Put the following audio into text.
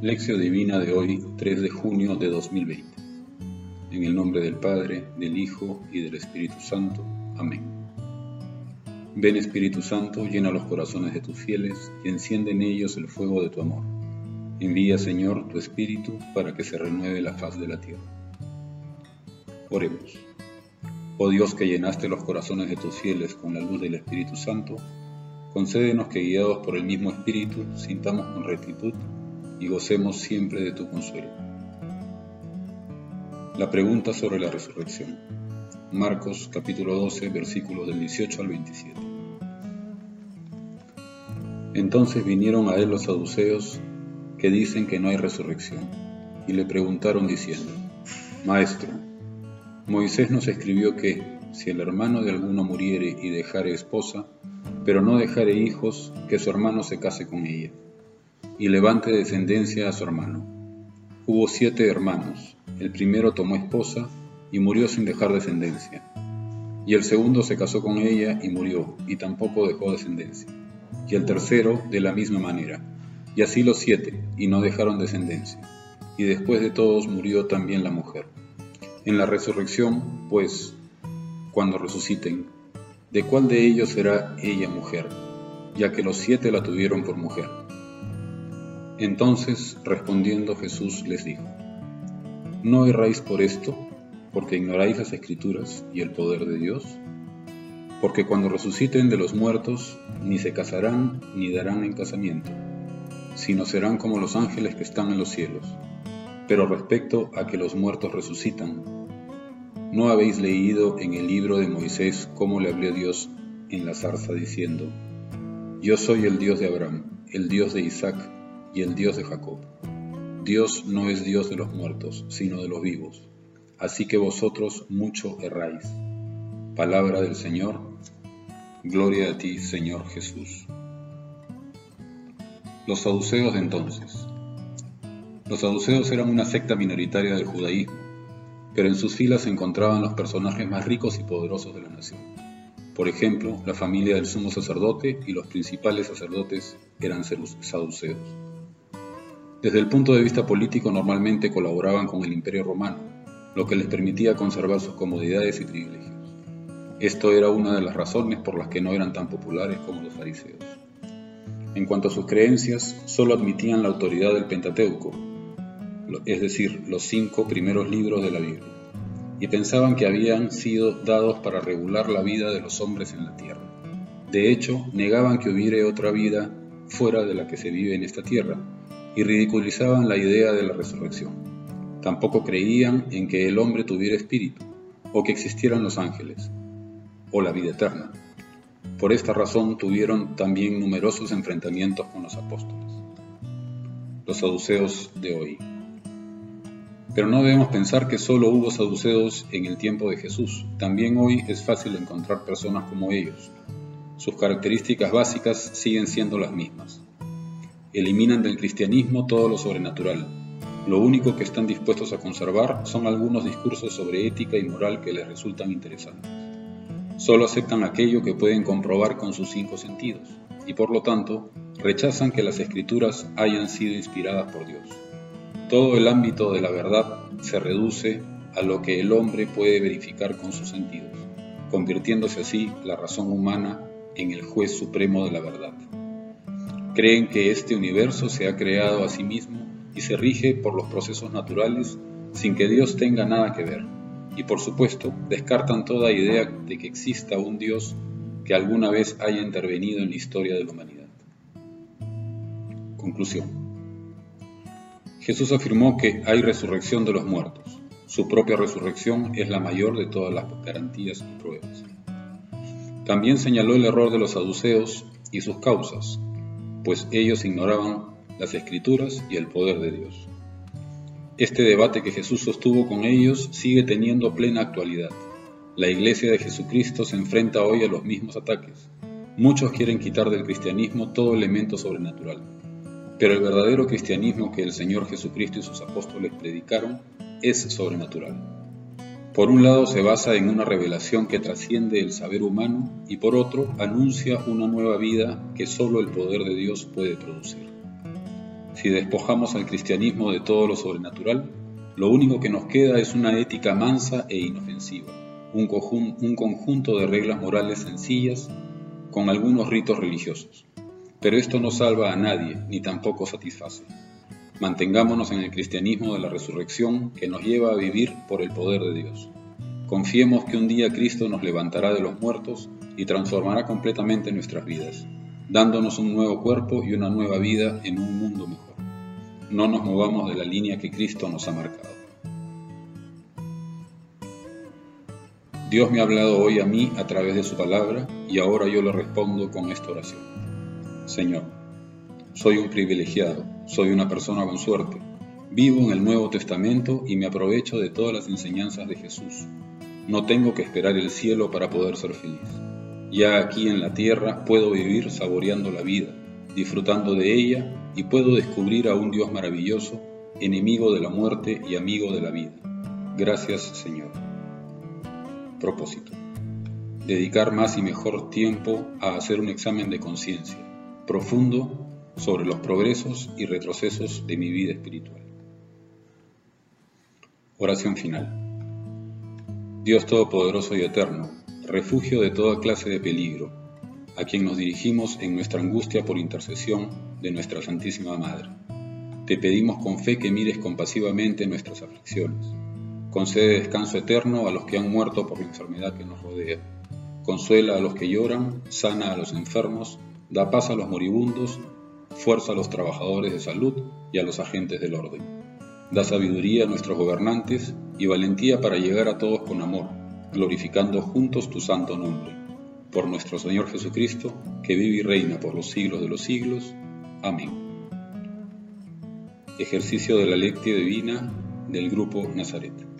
Lección Divina de hoy, 3 de junio de 2020. En el nombre del Padre, del Hijo y del Espíritu Santo. Amén. Ven Espíritu Santo, llena los corazones de tus fieles y enciende en ellos el fuego de tu amor. Envía, Señor, tu Espíritu para que se renueve la faz de la tierra. Oremos. Oh Dios que llenaste los corazones de tus fieles con la luz del Espíritu Santo, concédenos que guiados por el mismo Espíritu sintamos con rectitud y gocemos siempre de tu consuelo. La pregunta sobre la resurrección. Marcos capítulo 12 versículos del 18 al 27. Entonces vinieron a él los saduceos que dicen que no hay resurrección y le preguntaron diciendo, Maestro, Moisés nos escribió que si el hermano de alguno muriere y dejare esposa, pero no dejare hijos, que su hermano se case con ella y levante descendencia a su hermano. Hubo siete hermanos, el primero tomó esposa y murió sin dejar descendencia, y el segundo se casó con ella y murió, y tampoco dejó descendencia, y el tercero de la misma manera, y así los siete, y no dejaron descendencia, y después de todos murió también la mujer. En la resurrección, pues, cuando resuciten, ¿de cuál de ellos será ella mujer? Ya que los siete la tuvieron por mujer. Entonces respondiendo Jesús les dijo, ¿no erráis por esto, porque ignoráis las escrituras y el poder de Dios? Porque cuando resuciten de los muertos, ni se casarán ni darán en casamiento, sino serán como los ángeles que están en los cielos. Pero respecto a que los muertos resucitan, ¿no habéis leído en el libro de Moisés cómo le habló Dios en la zarza diciendo, Yo soy el Dios de Abraham, el Dios de Isaac y el Dios de Jacob. Dios no es Dios de los muertos, sino de los vivos. Así que vosotros mucho erráis. Palabra del Señor. Gloria a ti, Señor Jesús. Los saduceos de entonces. Los saduceos eran una secta minoritaria del judaísmo, pero en sus filas se encontraban los personajes más ricos y poderosos de la nación. Por ejemplo, la familia del sumo sacerdote y los principales sacerdotes eran saduceos. Desde el punto de vista político normalmente colaboraban con el Imperio Romano, lo que les permitía conservar sus comodidades y privilegios. Esto era una de las razones por las que no eran tan populares como los fariseos. En cuanto a sus creencias, solo admitían la autoridad del Pentateuco, es decir, los cinco primeros libros de la Biblia, y pensaban que habían sido dados para regular la vida de los hombres en la tierra. De hecho, negaban que hubiere otra vida fuera de la que se vive en esta tierra, y ridiculizaban la idea de la resurrección. Tampoco creían en que el hombre tuviera espíritu, o que existieran los ángeles, o la vida eterna. Por esta razón tuvieron también numerosos enfrentamientos con los apóstoles, los saduceos de hoy. Pero no debemos pensar que solo hubo saduceos en el tiempo de Jesús. También hoy es fácil encontrar personas como ellos. Sus características básicas siguen siendo las mismas eliminan del cristianismo todo lo sobrenatural. Lo único que están dispuestos a conservar son algunos discursos sobre ética y moral que les resultan interesantes. Solo aceptan aquello que pueden comprobar con sus cinco sentidos y por lo tanto rechazan que las escrituras hayan sido inspiradas por Dios. Todo el ámbito de la verdad se reduce a lo que el hombre puede verificar con sus sentidos, convirtiéndose así la razón humana en el juez supremo de la verdad. Creen que este universo se ha creado a sí mismo y se rige por los procesos naturales sin que Dios tenga nada que ver. Y por supuesto, descartan toda idea de que exista un Dios que alguna vez haya intervenido en la historia de la humanidad. Conclusión. Jesús afirmó que hay resurrección de los muertos. Su propia resurrección es la mayor de todas las garantías y pruebas. También señaló el error de los saduceos y sus causas, pues ellos ignoraban las escrituras y el poder de Dios. Este debate que Jesús sostuvo con ellos sigue teniendo plena actualidad. La iglesia de Jesucristo se enfrenta hoy a los mismos ataques. Muchos quieren quitar del cristianismo todo elemento sobrenatural, pero el verdadero cristianismo que el Señor Jesucristo y sus apóstoles predicaron es sobrenatural. Por un lado se basa en una revelación que trasciende el saber humano y por otro anuncia una nueva vida que solo el poder de Dios puede producir. Si despojamos al cristianismo de todo lo sobrenatural, lo único que nos queda es una ética mansa e inofensiva, un, conjunto de reglas morales sencillas con algunos ritos religiosos. Pero esto no salva a nadie, ni tampoco satisface. Mantengámonos en el cristianismo de la resurrección que nos lleva a vivir por el poder de Dios. Confiemos que un día Cristo nos levantará de los muertos y transformará completamente nuestras vidas, dándonos un nuevo cuerpo y una nueva vida en un mundo mejor. No nos movamos de la línea que Cristo nos ha marcado. Dios me ha hablado hoy a mí a través de su palabra y ahora yo le respondo con esta oración. Señor, soy un privilegiado, soy una persona con suerte, vivo en el Nuevo Testamento y me aprovecho de todas las enseñanzas de Jesús. No tengo que esperar el cielo para poder ser feliz. Ya aquí en la tierra puedo vivir saboreando la vida, disfrutando de ella y puedo descubrir a un Dios maravilloso, enemigo de la muerte y amigo de la vida. Gracias Señor propósito. Dedicar más y mejor tiempo a hacer un examen de conciencia profundo sobre los progresos y retrocesos de mi vida espiritual. Oración final. Dios Todopoderoso y Eterno, refugio de toda clase de peligro, a quien nos dirigimos en nuestra angustia por intercesión de nuestra Santísima Madre. Te pedimos con fe que mires compasivamente nuestras aflicciones Concede descanso eterno a los que han muerto por la enfermedad que nos rodea. Consuela a los que lloran, sana a los enfermos, da paz a los moribundos, fuerza a los trabajadores de salud y a los agentes del orden. Da sabiduría a nuestros gobernantes y valentía para llegar a todos con amor, glorificando juntos tu santo nombre. Por nuestro Señor Jesucristo, que vive y reina por los siglos de los siglos. Amén. Ejercicio de la lectio divina del Grupo Nazaret.